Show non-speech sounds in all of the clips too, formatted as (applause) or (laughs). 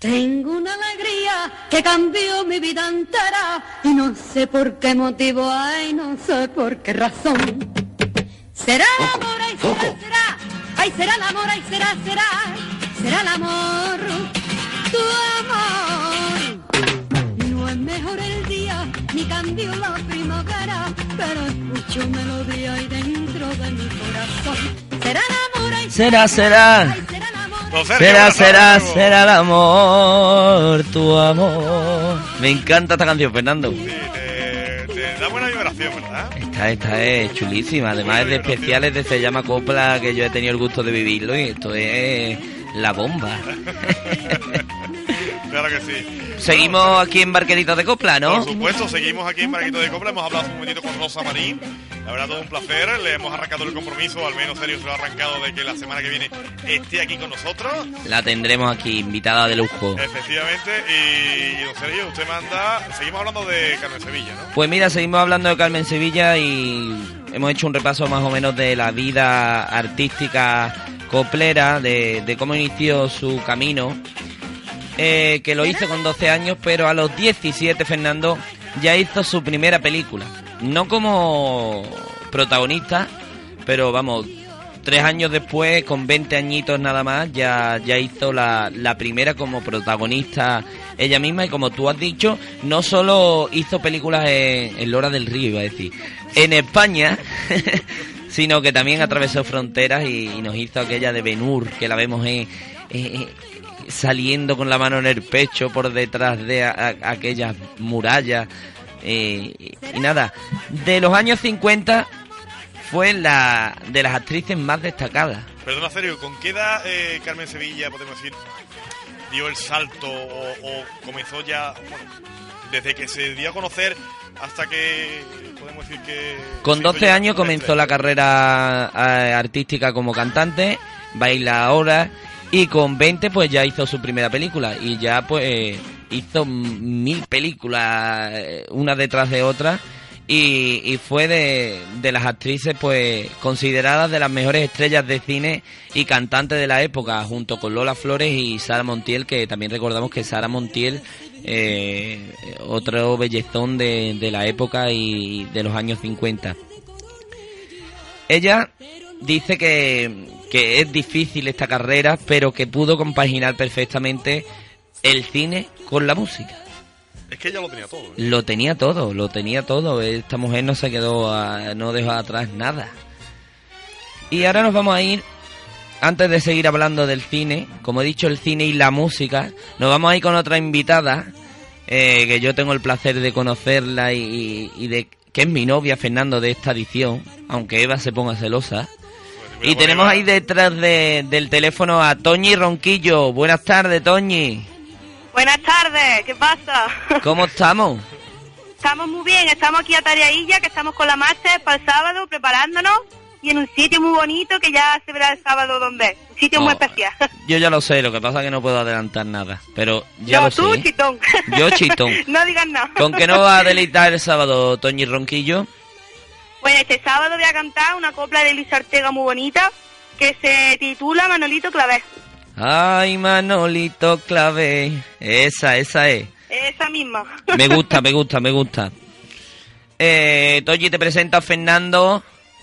Tengo una alegría que cambió mi vida entera y no sé por qué motivo, ay, no sé por qué razón. Será el amor, ay, será, será, ay, será el amor, ay, será, será, será el amor, tu amor. No es mejor el día, ni cambió la primavera, pero escucho melodía ahí dentro de mi corazón. Será el amor, ay, Será, será. será Será, será, será el amor, tu amor. Me encanta esta canción, Fernando. Sí, te, te da buena vibración, ¿verdad? Esta, esta es chulísima. Además es de especiales de Se llama Copla que yo he tenido el gusto de vivirlo y esto es la bomba. (laughs) Claro que sí. Seguimos aquí en Barqueritos de Copla, ¿no? Por supuesto, seguimos aquí en Barquito de Copla. Hemos hablado hace un momentito con Rosa Marín. La verdad, todo un placer. Le hemos arrancado el compromiso, al menos Sergio se lo ha arrancado de que la semana que viene esté aquí con nosotros. La tendremos aquí, invitada de lujo. Efectivamente. Y, y, don Sergio, usted manda. Seguimos hablando de Carmen Sevilla, ¿no? Pues mira, seguimos hablando de Carmen Sevilla y hemos hecho un repaso más o menos de la vida artística coplera, de, de cómo inició su camino, eh, que lo hizo con 12 años, pero a los 17 Fernando ya hizo su primera película. No como protagonista, pero vamos, tres años después, con 20 añitos nada más, ya, ya hizo la, la primera como protagonista ella misma y como tú has dicho, no solo hizo películas en, en Lora del Río, iba a decir, en España, (laughs) sino que también atravesó fronteras y, nos hizo aquella de Benur, que la vemos en- saliendo con la mano en el pecho por detrás de a- a- aquellas murallas. eh, y nada, de los años 50 fue la de las actrices más destacadas. Perdona, Sergio, ¿con qué edad eh, Carmen Sevilla, podemos decir, dio el salto o, o comenzó ya, bueno, desde que se dio a conocer hasta que podemos decir que... Con se hizo 12 ya años comenzó la carrera eh, artística como cantante, baila ahora y con 20 pues ya hizo su primera película. Y ya pues eh, hizo mil películas eh, una detrás de otra. Y, y fue de, de las actrices pues consideradas de las mejores estrellas de cine y cantantes de la época junto con Lola Flores y Sara Montiel que también recordamos que Sara Montiel eh, otro bellezón de, de la época y de los años 50 ella dice que, que es difícil esta carrera, pero que pudo compaginar perfectamente el cine con la música. Es que ella lo tenía todo. ¿eh? Lo tenía todo, lo tenía todo. Esta mujer no se quedó, a- no dejó atrás nada. Y ahora nos vamos a ir, antes de seguir hablando del cine, como he dicho, el cine y la música, nos vamos a ir con otra invitada, eh, que yo tengo el placer de conocerla y, y de que es mi novia, Fernando, de esta edición, aunque Eva se ponga celosa. Y tenemos ahí detrás de- del teléfono a Toñi Ronquillo. Buenas tardes, Toñi. Buenas tardes, ¿qué pasa? (laughs) ¿Cómo estamos? Estamos muy bien, estamos aquí a Tareailla, que estamos con la máster para el sábado preparándonos y en un sitio muy bonito que ya se verá el sábado donde es. Un sitio muy Oh, especial. (laughs) Yo ya lo sé, lo que pasa es que no puedo adelantar nada, pero ya no, lo tú, sé. chitón. Yo, chitón. (laughs) no digas nada. ¿Con qué nos va a deleitar el sábado, Toñi Ronquillo? Bueno, este sábado voy a cantar una copla de Luis Ortega muy bonita que se titula Manolito Clavé. Ay, Manolito Clave. Esa, esa es. Esa misma. (laughs) Me gusta, me gusta, me gusta. Eh, Toñi, te presenta a Fernando.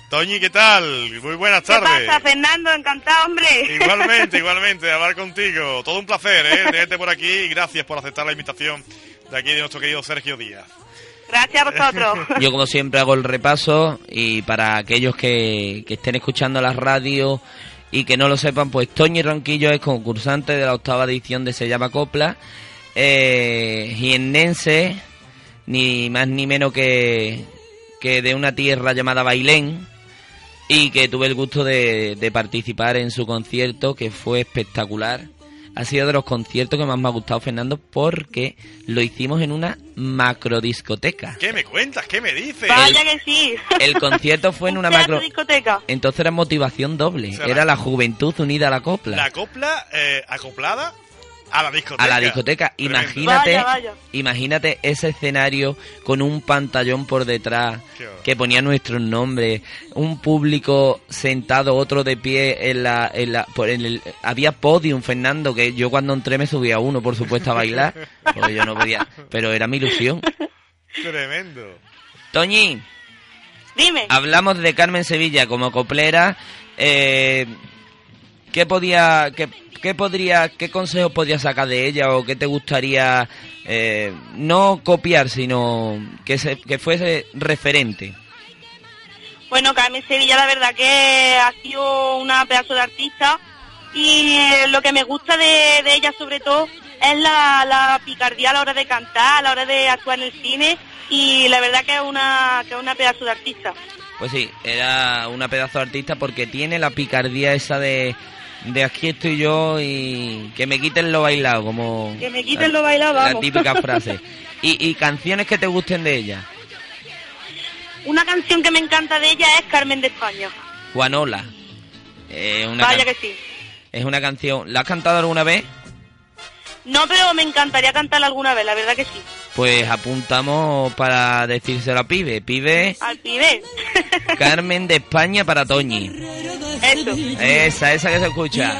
Toñi, ¿qué tal? Muy buenas ¿Qué tardes. pasa, Fernando? Encantado, hombre. Igualmente, (laughs) igualmente, hablar contigo. Todo un placer, ¿eh? Tenerte por aquí y gracias por aceptar la invitación de aquí de nuestro querido Sergio Díaz. Gracias a vosotros. (laughs) Yo, como siempre, hago el repaso. Y para aquellos que, que estén escuchando la radio y que no lo sepan, pues Toñi Ronquillo es concursante de la octava edición de Se llama Copla. Eh, jiennense, ni más ni menos que, que de una tierra llamada Bailén. Y que tuve el gusto de, de participar en su concierto, que fue espectacular. Ha sido de los conciertos que más me ha gustado, Fernando, porque lo hicimos en una macrodiscoteca. ¿Qué me cuentas? ¿Qué me dices? Vaya que sí. (laughs) El concierto fue en (laughs) una Teatro macro... discoteca. Entonces era motivación doble. O sea, Era la- la juventud unida a la copla. La copla eh, acoplada a la discoteca. a la discoteca. Imagínate, Vaya, vaya. imagínate ese escenario con un pantallón por detrás que ponía nuestros nombres, un público sentado, otro de pie en la, en la por en el, había podium, Fernando, que yo cuando entré me subía uno, por supuesto, a bailar, (laughs) porque yo no podía, pero era mi ilusión. Tremendo. Toñi, Dime. hablamos de Carmen Sevilla como coplera. Eh, ¿Qué podía, qué, qué podría, qué consejos podrías sacar de ella o qué te gustaría eh, no copiar, sino que se, que fuese referente? Bueno, Carmen Sevilla la verdad que ha sido una pedazo de artista y eh, lo que me gusta de, de ella sobre todo es la, la picardía a la hora de cantar, a la hora de actuar en el cine y la verdad que es una, que es una pedazo de artista. Pues sí, era una pedazo de artista porque tiene la picardía esa de, de aquí estoy yo y que me quiten lo bailado, como Que me quiten lo bailado, la típica (laughs) frase. Y, y canciones que te gusten de ella. Una canción que me encanta de ella es Carmen de España. Juanola. Eh, una Vaya que sí. Es una canción. ¿La has cantado alguna vez? No, pero me encantaría cantarla alguna vez, la verdad que sí. Pues apuntamos para decírselo a Pibe. Pibe, Al pibe. (laughs) Carmen de España para Toñi. Eso. Esa, esa que se escucha.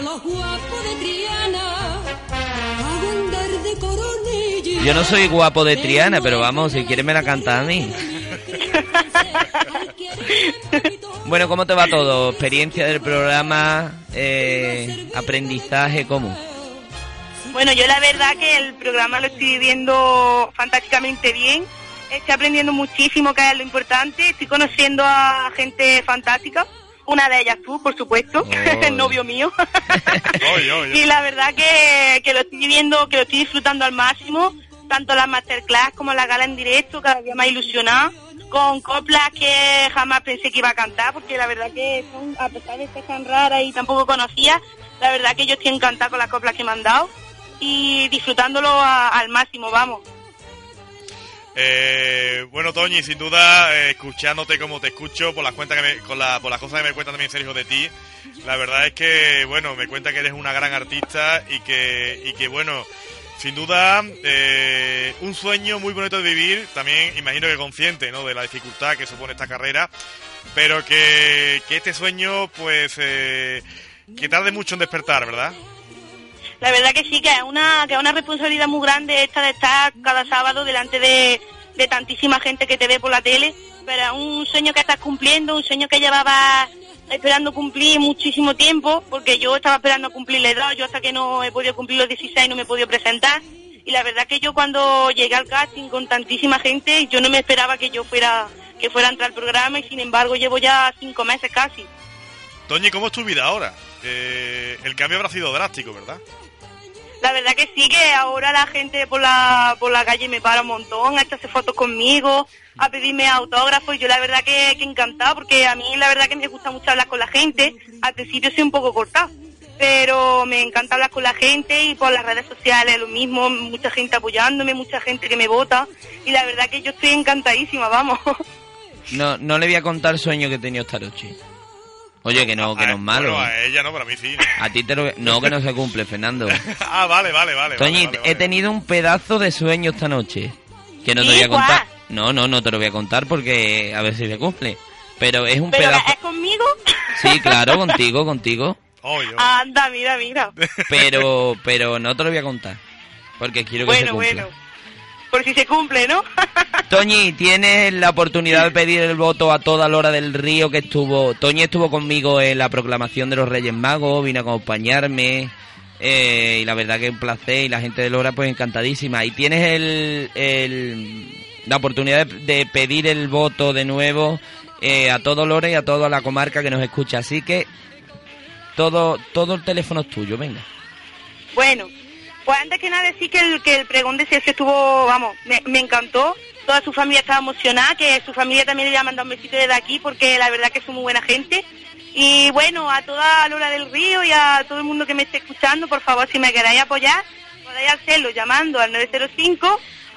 Yo no soy guapo de Triana, pero vamos, si quieres me la canta a mí. (laughs) Bueno, ¿cómo te va todo? ¿Experiencia del programa? Eh, ¿Aprendizaje? ¿Cómo? Bueno, yo la verdad que el programa lo estoy viviendo fantásticamente bien. Estoy aprendiendo muchísimo, que es lo importante. Estoy conociendo a gente fantástica. Una de ellas tú, por supuesto, Oh. (laughs) el novio mío. (laughs) Y la verdad que, que lo estoy viviendo, que lo estoy disfrutando al máximo. Tanto las masterclass como la gala en directo, cada día más ilusionada. Con coplas que jamás pensé que iba a cantar, porque la verdad que son, a pesar de ser tan raras y tampoco conocía, la verdad que yo estoy encantada con las coplas que me han dado y disfrutándolo a- al máximo, vamos. Eh, bueno, Toñi, sin duda, eh, escuchándote como te escucho, por las cuentas que me, con la, por las cosas que me cuentan también Sergio de ti, la verdad es que, bueno, me cuenta que eres una gran artista y que, y que bueno, sin duda, eh, un sueño muy bonito de vivir, también imagino que consciente, ¿no?, de la dificultad que supone esta carrera, pero que, que este sueño, pues, eh, que tarde mucho en despertar, ¿verdad? La verdad que sí, que es una, que es una responsabilidad muy grande esta de estar cada sábado delante de, de tantísima gente que te ve por la tele, pero es un sueño que estás cumpliendo, un sueño que llevaba esperando cumplir muchísimo tiempo, porque yo estaba esperando cumplir la edad, yo hasta que no he podido cumplir los 16 no me he podido presentar, y la verdad que yo cuando llegué al casting con tantísima gente, yo no me esperaba que yo fuera, que fuera a entrar al programa, y sin embargo llevo ya cinco meses casi. Toñi, ¿cómo es tu vida ahora? Eh, el cambio habrá sido drástico, ¿verdad? La verdad que sí, que ahora la gente por la, por la calle me para un montón, a echarse fotos conmigo, a pedirme autógrafos, y yo la verdad que, que encantado, porque a mí la verdad que me gusta mucho hablar con la gente, al principio soy un poco cortada, pero me encanta hablar con la gente y por las redes sociales lo mismo, mucha gente apoyándome, mucha gente que me vota, y la verdad que yo estoy encantadísima, vamos. (laughs) No, no le voy a contar el sueño que he tenido esta noche. Oye, que no, que no es malo. Bueno, a ella no, pero a mí sí. A ti te lo... No, que no se cumple, Fernando. (laughs) ah, vale, vale, vale. Toñi, vale, vale, vale. he tenido un pedazo de sueño esta noche. Que no te voy a contar. No, no, no te lo voy a contar porque a ver si se cumple. Pero es un Pero pedazo... es conmigo. (laughs) Sí, claro, contigo, contigo. Oye, oye. Anda, mira, mira. Pero, pero no te lo voy a contar. Porque quiero que se Bueno, cumpla. bueno. Por si se cumple, ¿no? (laughs) Toñi, tienes la oportunidad de pedir el voto a toda Lora del Río que estuvo. Toñi estuvo conmigo en la proclamación de los Reyes Magos, vino a acompañarme. eh, y la verdad que un placer y la gente de Lora pues encantadísima. Y tienes el, el- la oportunidad de, de pedir el voto de nuevo eh, a todo Lora y a toda la comarca que nos escucha. Así que todo, todo el teléfono es tuyo, venga. Bueno, pues antes que nada decir que el, que el pregón de Sergio estuvo, vamos, me, me encantó toda su familia estaba emocionada, que su familia también le ha mandado un besito desde aquí porque la verdad que son muy buena gente. Y bueno, a toda Lola del Río y a todo el mundo que me esté escuchando, por favor, si me queráis apoyar, podéis hacerlo llamando al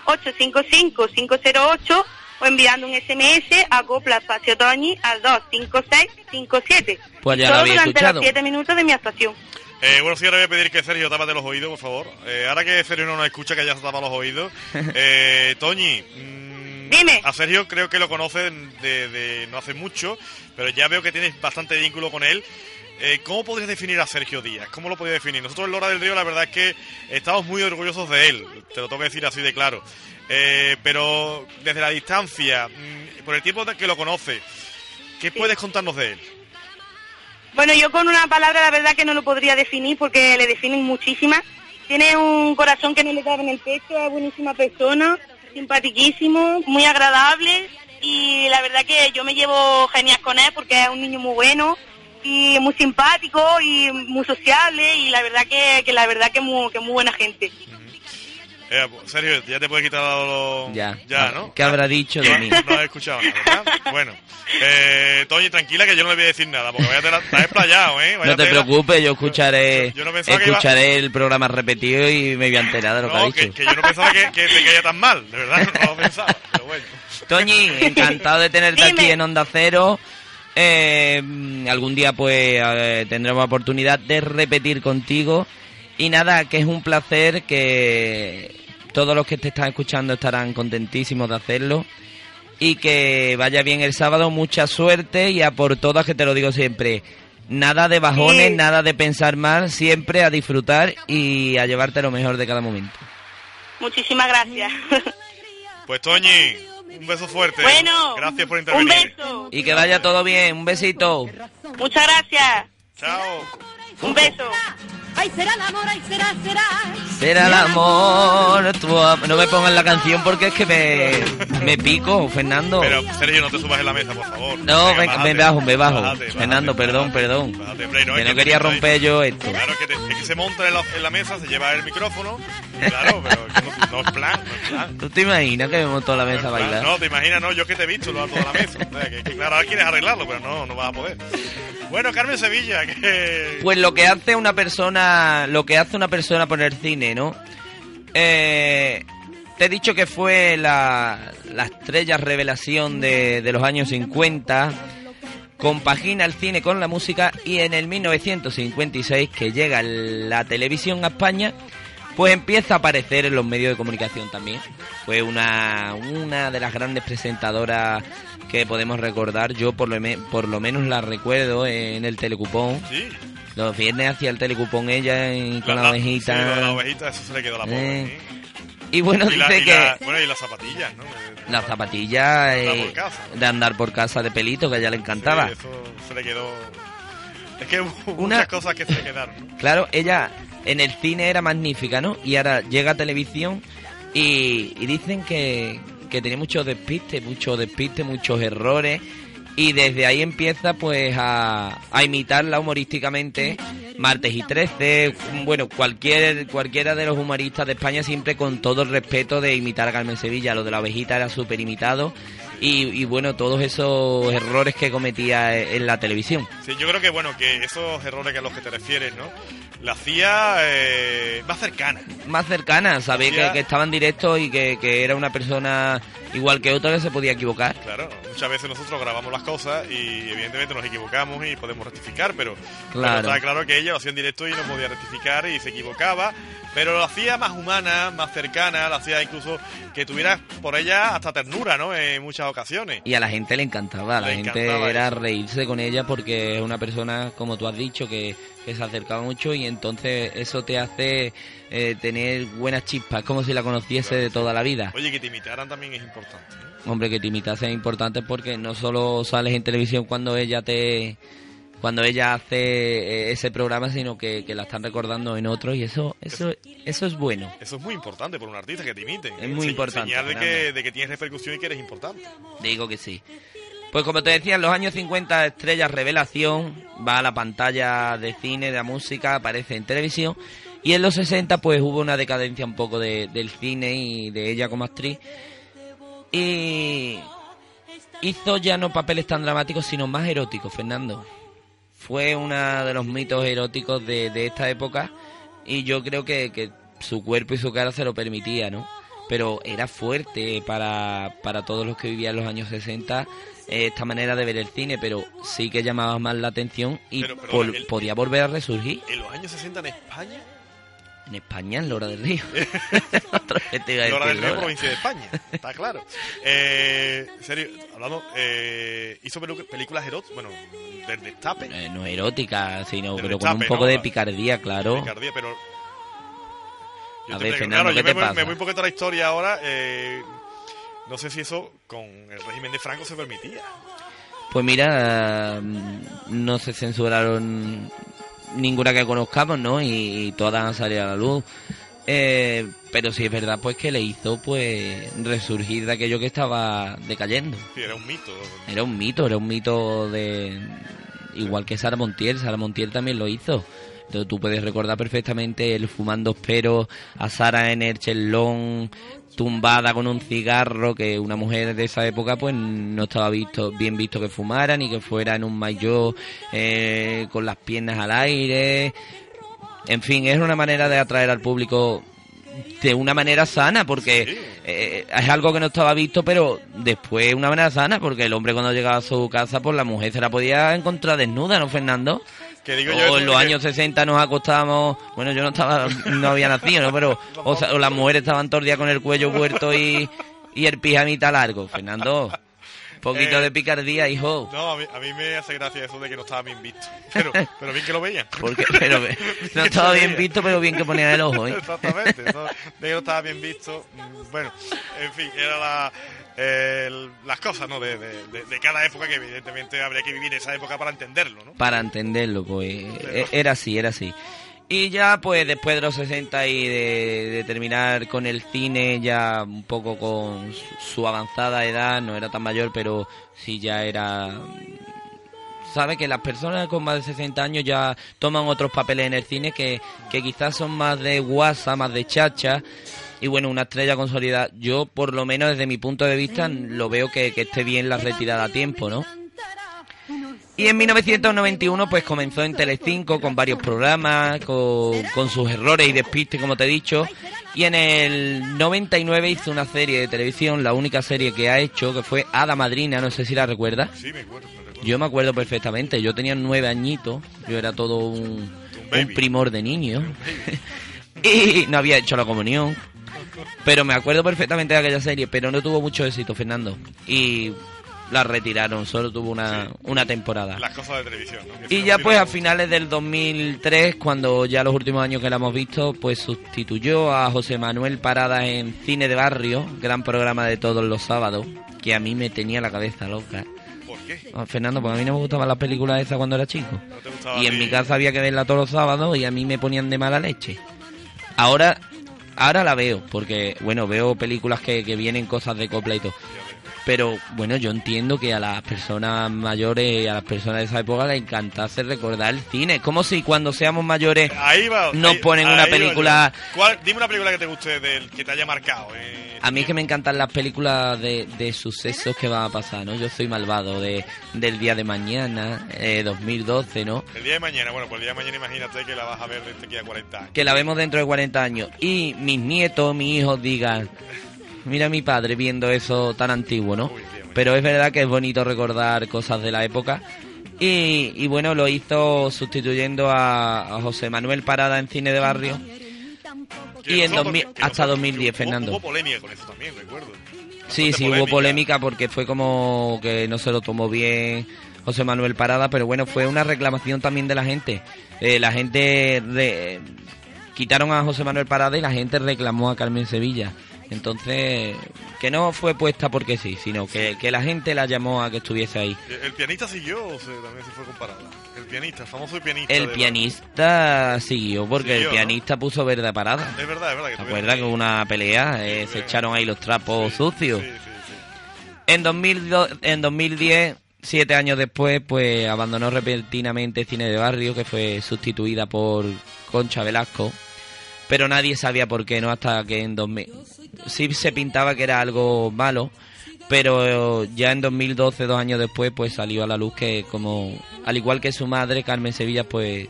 905-855-508 o enviando un SMS a Copla Espacio Toñi al 25657. Pues ya lo había durante escuchado. los 7 minutos de mi actuación. Eh, bueno, sí, ahora voy a pedir que Sergio tápate los oídos, por favor. Eh, ahora que Sergio no nos escucha, que ya se tapa los oídos. (laughs) Eh, Toñi, mm, Dime. a Sergio creo que lo conoces de, de no hace mucho, pero ya veo que tienes bastante vínculo con él. Eh, ¿Cómo podrías definir a Sergio Díaz? ¿Cómo lo podrías definir? Nosotros en Lora del Río la verdad es que estamos muy orgullosos de él, te lo tengo que decir así de claro. Eh, pero desde la distancia, mm, por el tiempo que lo conoces, ¿qué puedes contarnos de él? Bueno, yo con una palabra la verdad que no lo podría definir porque le definen muchísimas. Tiene un corazón que no le cabe en el pecho, es buenísima persona, simpatiquísimo, muy agradable y la verdad que yo me llevo genial con él porque es un niño muy bueno y muy simpático y muy sociable y la verdad que, que la verdad que muy, que muy buena gente. Eh, Sergio, ya te puedes quitar los... Ya. Ya, ¿no? ¿Qué habrá dicho de No, mí? no has escuchado nada, ¿verdad? Bueno, eh, Toñi, tranquila que yo no le voy a decir nada, porque vaya te la, estás explayado, ¿eh? Vaya No te tela. preocupes, yo escucharé, Yo no iba- escucharé el programa repetido y me voy a enterar de lo que ha dicho. que, que yo no pensaba que, que te caía tan mal, de verdad, no lo pensaba, pero bueno. Toñi, encantado de tenerte Dime. aquí en Onda Cero. Eh, algún día pues eh, tendremos oportunidad de repetir contigo. Y nada, que es un placer que todos los que te están escuchando estarán contentísimos de hacerlo. Y que vaya bien el sábado, mucha suerte y a por todas que te lo digo siempre. Nada de bajones, Sí. nada de pensar mal, siempre a disfrutar y a llevarte lo mejor de cada momento. Muchísimas gracias. (laughs) Pues Toñi, un beso fuerte. bueno, Gracias por un intervenir. beso. Y que vaya todo bien, un besito. Muchas gracias. Chao. Un beso. Ay, será el amor, ay, será, será. Será el amor. tu am- No me pongas la canción porque es que me, me pico, Fernando. Pero, Sergio, no te subas en la mesa, por favor. No, venga, bájate. me bajo, me bajo. Bájate, bájate, Fernando, perdón, bájate, perdón. bájate, hombre, que no quería romper yo esto. Claro, que, te- es que se monta en la, en la mesa, se lleva el micrófono. Claro, pero es que no, no es plan, no es plan. ¿Tú te imaginas que me monto la mesa a No bailar? No, te imaginas, no, yo que te he visto lo alto de la mesa. O sea, que, que claro, ahora quieres arreglarlo, pero no, no vas a poder. Bueno, Carmen Sevilla, que... Pues lo que hace una persona, lo que hace una persona por el cine, ¿no? Eh, te he dicho que fue la, la estrella revelación de, de los años 50. Compagina el cine con la música y en el 1956 que llega la televisión a España, pues empieza a aparecer en los medios de comunicación también. Fue una, una de las grandes presentadoras que podemos recordar. Yo por lo, me- por lo menos la recuerdo en el telecupón. Sí. Los viernes hacía el telecupón ella con la, ovejita. la ovejita, eso se le quedó a la pobre. Y bueno, Y, la- dice y que la- bueno, y las zapatillas, ¿no? Las zapatillas eh, de andar por casa de pelito, que a ella le encantaba. Sí, eso se le quedó... Es que hubo Una- muchas cosas que se le quedaron. Claro, ella en el cine era magnífica, ¿no? Y ahora llega a televisión y, y dicen que, que tenía muchos despistes, muchos despistes, muchos errores. Y desde ahí empieza pues a, a imitarla humorísticamente Martes y 13, bueno, cualquier, cualquiera de los humoristas de España siempre con todo el respeto de imitar a Carmen Sevilla, lo de la ovejita era súper imitado y, y bueno, todos esos errores que cometía en la televisión. Sí, yo creo que bueno, que esos errores a los que te refieres, ¿no? La hacía eh, más cercana. más cercana, sabía Hacía- que, que estaba en directo y que, que era una persona igual que otra que se podía equivocar. Claro, muchas veces nosotros grabamos las cosas y evidentemente nos equivocamos y podemos rectificar, pero, pero Claro. está claro que ella lo hacía en directo y no podía rectificar y se equivocaba, pero lo hacía más humana, más cercana, lo hacía incluso que tuvieras por ella hasta ternura, ¿no? En muchas ocasiones. Y a la gente le encantaba, la Le gente encantaba era eso. reírse con ella porque es una persona, como tú has dicho, que, que se acercaba mucho y entonces eso te hace eh, tener buenas chispas, como si la conociese de toda la vida. Oye, que te imitaran también es importante. ¿no? Hombre, que te imitase es importante porque no solo sales en televisión cuando ella te cuando ella hace eh, ese programa, sino que, que la están recordando en otros y eso eso eso es bueno. Eso es muy importante por un artista que te imiten. Es muy Se- importante, Señal de que, de que tienes repercusión y que eres importante. Digo que sí. Pues como te decía, en los años 50 Estrellas Revelación va a la pantalla de cine, de la música, aparece en televisión. Y en los 60 pues hubo una decadencia un poco de- del cine y de ella como actriz. Y hizo ya no papeles tan dramáticos, sino más eróticos, Fernando. Fue uno de los mitos eróticos de, de esta época y yo creo que, que su cuerpo y su cara se lo permitía, ¿no? Pero era fuerte para, para todos los que vivían los años 60 eh, esta manera de ver el cine, pero sí que llamaba más la atención y Pero- pero vol- el- podía volver a resurgir. En los años 60 en España, En España, en Lora del Río. (laughs) A Lora del Río, provincia de España, está claro. Eh, en serio, hablando, eh, hizo películas eróticas, bueno, del destape, Eh, no erótica, sino Del pero con un poco ¿no? de picardía, claro. picardía, pero... A te ver, Fernando, claro, ¿qué yo te me, voy- pasa? me voy un poquito a la historia ahora, eh, no sé si eso con el régimen de Franco se permitía. Pues mira, mm, no se censuraron ninguna que conozcamos, ¿no? Y, y todas han salido a la luz. Eh, pero sí es verdad, pues que le hizo, pues, resurgir de aquello que estaba decayendo. Sí, era un mito. Era un mito, era un mito de... Igual que Sara Montiel, Sara Montiel también lo hizo. Entonces tú puedes recordar perfectamente el fumando espero a Sara en el chelón, tumbada con un cigarro, que una mujer de esa época pues no estaba visto bien visto que fumara, ni que fuera en un maillot eh, con las piernas al aire. En fin, es una manera de atraer al público de una manera sana, porque eh, es algo que no estaba visto, pero después una manera sana, porque el hombre cuando llegaba a su casa, pues la mujer se la podía encontrar desnuda, ¿no, Fernando? Que digo o en los que- años 60 nos acostábamos, bueno, yo no estaba, no había nacido, ¿no? Pero, o, sea, o las mujeres estaban todo el día con el cuello puerto y, y el pijamita largo. Fernando, poquito Eh, de picardía, hijo. No, a mí, a mí me hace gracia eso de que no estaba bien visto. (laughs) Pero, pero bien que lo veían. Porque, pero, (laughs) no estaba bien visto, pero bien que ponía el ojo, ¿eh? Exactamente, de que no estaba bien visto. mm, Bueno, en fin, era la, el- las cosas, ¿no? De, de- de- de cada época que evidentemente habría que vivir esa época para entenderlo, ¿no? para entenderlo, pues e- era así, era así. Y ya pues después de los 60 y de, de terminar con el cine, ya un poco con su, su avanzada edad, no era tan mayor, pero sí ya era... Sabe que las personas con más de 60 años ya toman otros papeles en el cine que, que quizás son más de guasa, más de chacha. Y bueno, una estrella consolidada. Yo, por lo menos desde mi punto de vista, lo veo que, que esté bien la retirada a tiempo, ¿no? Y en 1991 pues comenzó en Telecinco con varios programas, con, con sus errores y despistes como te he dicho. Y en el 99 hizo una serie de televisión, la única serie que ha hecho, que fue Hada Madrina, no sé si la recuerdas. Sí, me acuerdo, me recuerdo. Yo me acuerdo perfectamente, yo tenía nueve añitos, yo era todo un, un primor de niño. (laughs) y no había hecho la comunión. Pero me acuerdo perfectamente de aquella serie, pero no tuvo mucho éxito, Fernando. Y la retiraron, solo tuvo una, Sí. una temporada. Las cosas de televisión, Y ya pues a finales del 2003, cuando ya los últimos años que la hemos visto, pues sustituyó a José Manuel Parada en Cine de Barrio, gran programa de todos los sábados, que a mí me tenía la cabeza loca. ¿Por qué? Ah, Fernando, pues a mí no me gustaban las películas esas cuando era chico. ¿No te gustaba Y en mi casa había que verla todos los sábados y a mí me ponían de mala leche. Ahora, ahora la veo, porque, bueno, veo películas que, que vienen cosas de copla y todo. Pero, bueno, yo entiendo que a las personas mayores, a las personas de esa época les encantase recordar el cine. Es como si cuando seamos mayores Ahí va. nos ahí- ponen una ahí película- yo. ¿Cuál- Dime una película que te guste, del que te haya marcado. eh, A mí es que me encantan las películas de, de sucesos que van a pasar, ¿no? Yo soy malvado, de, del día de mañana, eh, 2012, ¿no? El día de mañana, bueno, pues el día de mañana imagínate que la vas a ver desde aquí a 40 años. que la vemos dentro de 40 años y mis nietos, mis hijos digan, mira a mi padre viendo eso tan antiguo, ¿no? Bien. Pero es verdad que es bonito recordar cosas de la época. Y, y bueno, lo hizo sustituyendo a, a José Manuel Parada en Cine de Barrio. Y en nosotros- 2000 que hasta nosotros- 2010, hubo- Fernando. Hubo polémica con eso también, recuerdo. Sí, sí, hubo polémica porque fue como que no se lo tomó bien José Manuel Parada, pero bueno, fue una reclamación también de la gente. Eh, la gente re- quitaron a José Manuel Parada y la gente reclamó a Carmen Sevilla. Entonces, que no fue puesta porque sí, sino que, que la gente la llamó a que estuviese ahí. El pianista siguió o se, también se fue comparada. El pianista, el famoso pianista. El pianista siguió porque Siguió, el pianista puso verde Parada. Es verdad, es verdad. Que ¿Te tuvieron acuerdas que una pelea? Eh, se echaron ahí los trapos Sí, sucios. Sí, sí. En, 2002 en 2010, siete años después, pues abandonó repentinamente Cine de Barrio, que fue sustituida por Concha Velasco. Pero nadie sabía por qué, ¿no? Hasta que en 2000... Sí se pintaba que era algo malo, pero ya en 2012, dos años después, pues salió a la luz que como, al igual que su madre, Carmen Sevilla, pues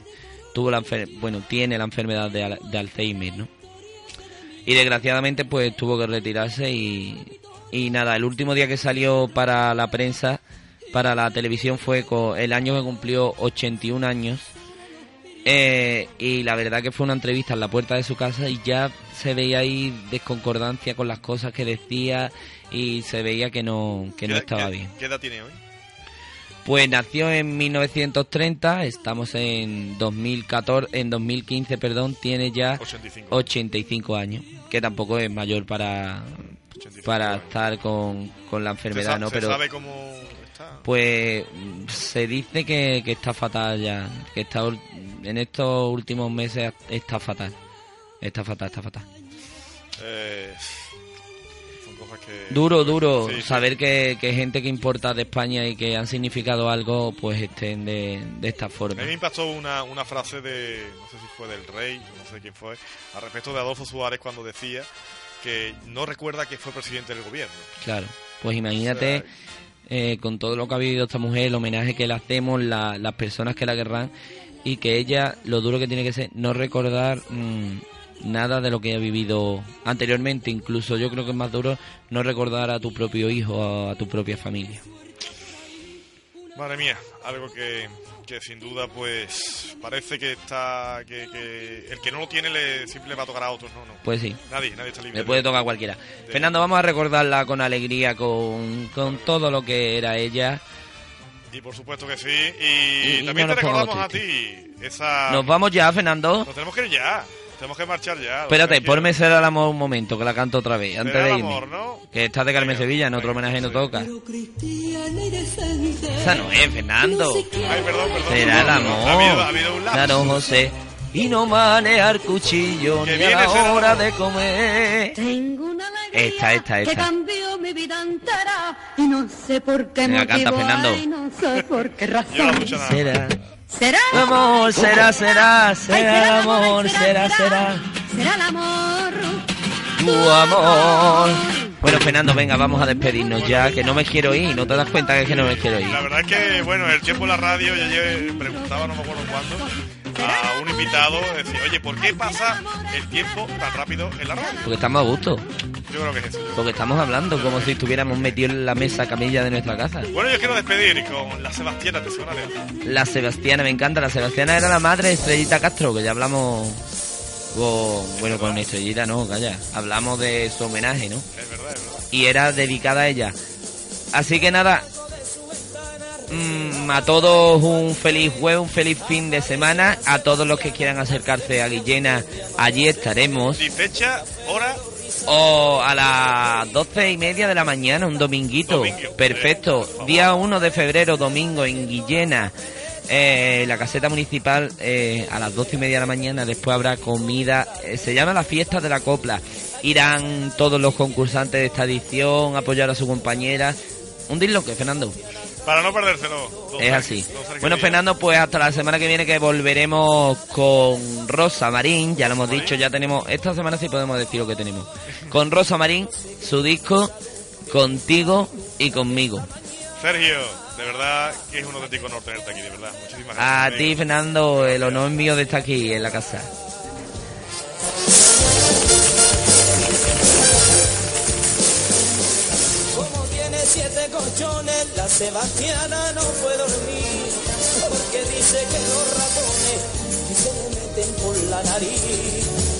tuvo la bueno, tiene la enfermedad de, de Alzheimer, ¿no? Y desgraciadamente pues tuvo que retirarse y, y nada, el último día que salió para la prensa, para la televisión fue co- el año que cumplió 81 años. Eh, y la verdad que fue una entrevista en la puerta de su casa y ya se veía ahí desconcordancia con las cosas que decía y se veía que no, que no ¿Qué- estaba qué- bien. ¿Qué edad tiene hoy? Pues nació en 1930, estamos en 2014, en 2015, perdón, tiene ya 85. 85 años, que tampoco es mayor para 85 para estar con, con la ¿Se, enfermedad, ¿no? Pero sabe cómo está? pues se dice que, que está fatal ya, que está en estos últimos meses está fatal, está fatal, está fatal. Eh, son cosas que... Duro, duro Sí, sí. saber que, que gente que importa de España y que han significado algo, pues estén de, de esta A forma. mí me impactó una, una frase de, no sé si fue del rey, no sé quién fue, al respecto de Adolfo Suárez cuando decía que no recuerda que fue presidente del gobierno. Claro, pues imagínate O sea, eh, con todo lo que ha vivido esta mujer, el homenaje que le hacemos, la- las personas que la querrán y que ella, lo duro que tiene que ser, no recordar mm, nada de lo que ha vivido anteriormente. Incluso yo creo que es más duro no recordar a tu propio hijo o a tu propia familia. Madre mía, algo que, que sin duda pues parece que está, que, que el que no lo tiene le siempre le va a tocar a otros, no, no. Pues sí. Nadie, nadie está libre. Le puede tocar a cualquiera. Fernando, vamos a recordarla con alegría, con, con todo lo que era ella. Y por supuesto que sí. Y, Y también no te recordamos a ti esa... Nos vamos ya, Fernando. Nos tenemos que ir ya. Tenemos que marchar ya. Espérate, ponme Ser al amor un momento, que la canto otra vez, antes de irme. amor, ¿no? Que está de Carmen Venga, Sevilla, en otro venga, homenaje no toca. Esa no es, Fernando. Ay, perdón, perdón. Será el perdón. Ha habido, ha amor. habido un. Claro, José. Y no manejar cuchillo Que ni a viene la hora amor. de comer. Tengo una alegría Esta, esta, que esta. cambió mi vida entera y no sé por qué Venga, motivo, canta, Fernando. ay, no sé por qué (laughs) razón. Será. Será Amor, será, será, será el amor, será, será. será el amor. Tu amor. Bueno, Fernando, venga, vamos a despedirnos ya, que no me quiero ir. ¿No te das cuenta que es que no me quiero ir? La verdad es que, bueno, el tiempo en la radio, yo ayer preguntaba, no me acuerdo cuándo, a un invitado, decía, oye, ¿por qué pasa el tiempo tan rápido en la radio? Porque estamos a gusto. Yo creo que es eso. Porque estamos hablando como si estuviéramos metidos en la mesa camilla de nuestra casa. Bueno, yo quiero despedir con la Sebastiana, ¿te suena? Leo? La Sebastiana, me encanta. La Sebastiana era la madre de Estrellita Castro, que ya hablamos con, bueno, con Estrellita, no, calla. Hablamos de su homenaje, ¿no? Es verdad, es verdad. Y era dedicada a ella. Así que nada, mm, a todos un feliz jueves, un feliz fin de semana. A todos los que quieran acercarse a Guillena, allí estaremos. Y fecha, hora, O a las doce y media de la mañana, un dominguito. Domingo. Perfecto. Eh, favor. Día 1 de febrero, domingo, en Guillena. eh, la caseta municipal eh, a las doce y media de la mañana. Después habrá comida. se llama la fiesta de la copla. Irán todos los concursantes de esta edición, apoyar a su compañera. Un que Fernando. Para no perdérselo. Es así. Bueno. Fernando, pues hasta la semana que viene que volveremos con Rosa Marín. Ya lo hemos dicho, ya tenemos. Esta semana sí podemos decir lo que tenemos. Con Rosa Marín, su disco, contigo y conmigo. Sergio, de verdad que es un auténtico honor tenerte aquí, de verdad. Muchísimas gracias. A ti, Fernando, el honor mío de estar aquí en la casa. Siete colchones, la Sebastiana no puede dormir, porque dice que los ratones se le meten por la nariz.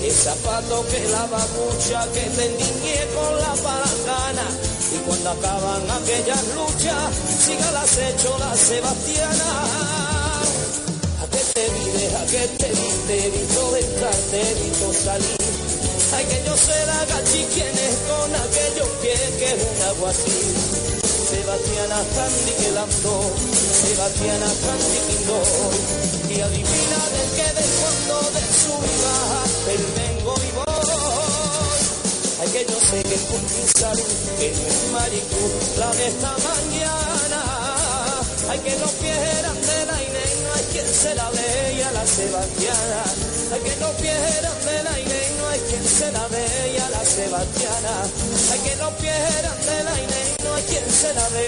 El zapato que lava mucha, que te endiñe con la palangana. Y cuando acaban aquellas luchas, siga el acecho la Sebastiana. ¿A qué te vives? ¿A qué te viste? He visto entrarte, he visto salir. Hay que yo ser agachiquienes con aquellos pies que es un agua así. Sebastiana Candy que lanzó, Sebastiana Candy quindó. Y adivina del que del fondo de su baja, el vengo y voy. Hay que yo sé que es un que es maricú, la de esta mañana. Hay que los pies eran de la Inés, no hay quien se la veía la Sebastiana. Hay que los pies eran de la Inés, no se la veía la Sebastiana. Hay que los pies eran de la Inés, no hay quien se la ve.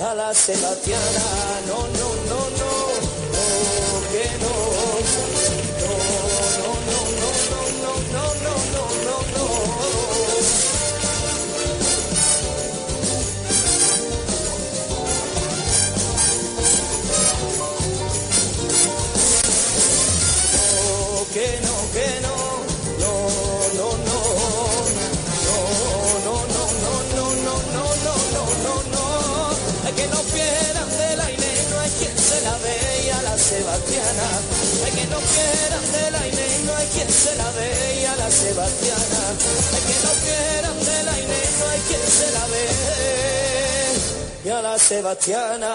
A la Sebastiana, no, no, no, no, no, que no. No, no, no, quieran de la Inés, no hay quien se la ve y a la Sebastiana, hay que no quieran de la Inés, no hay quien se la ve y a la Sebastiana.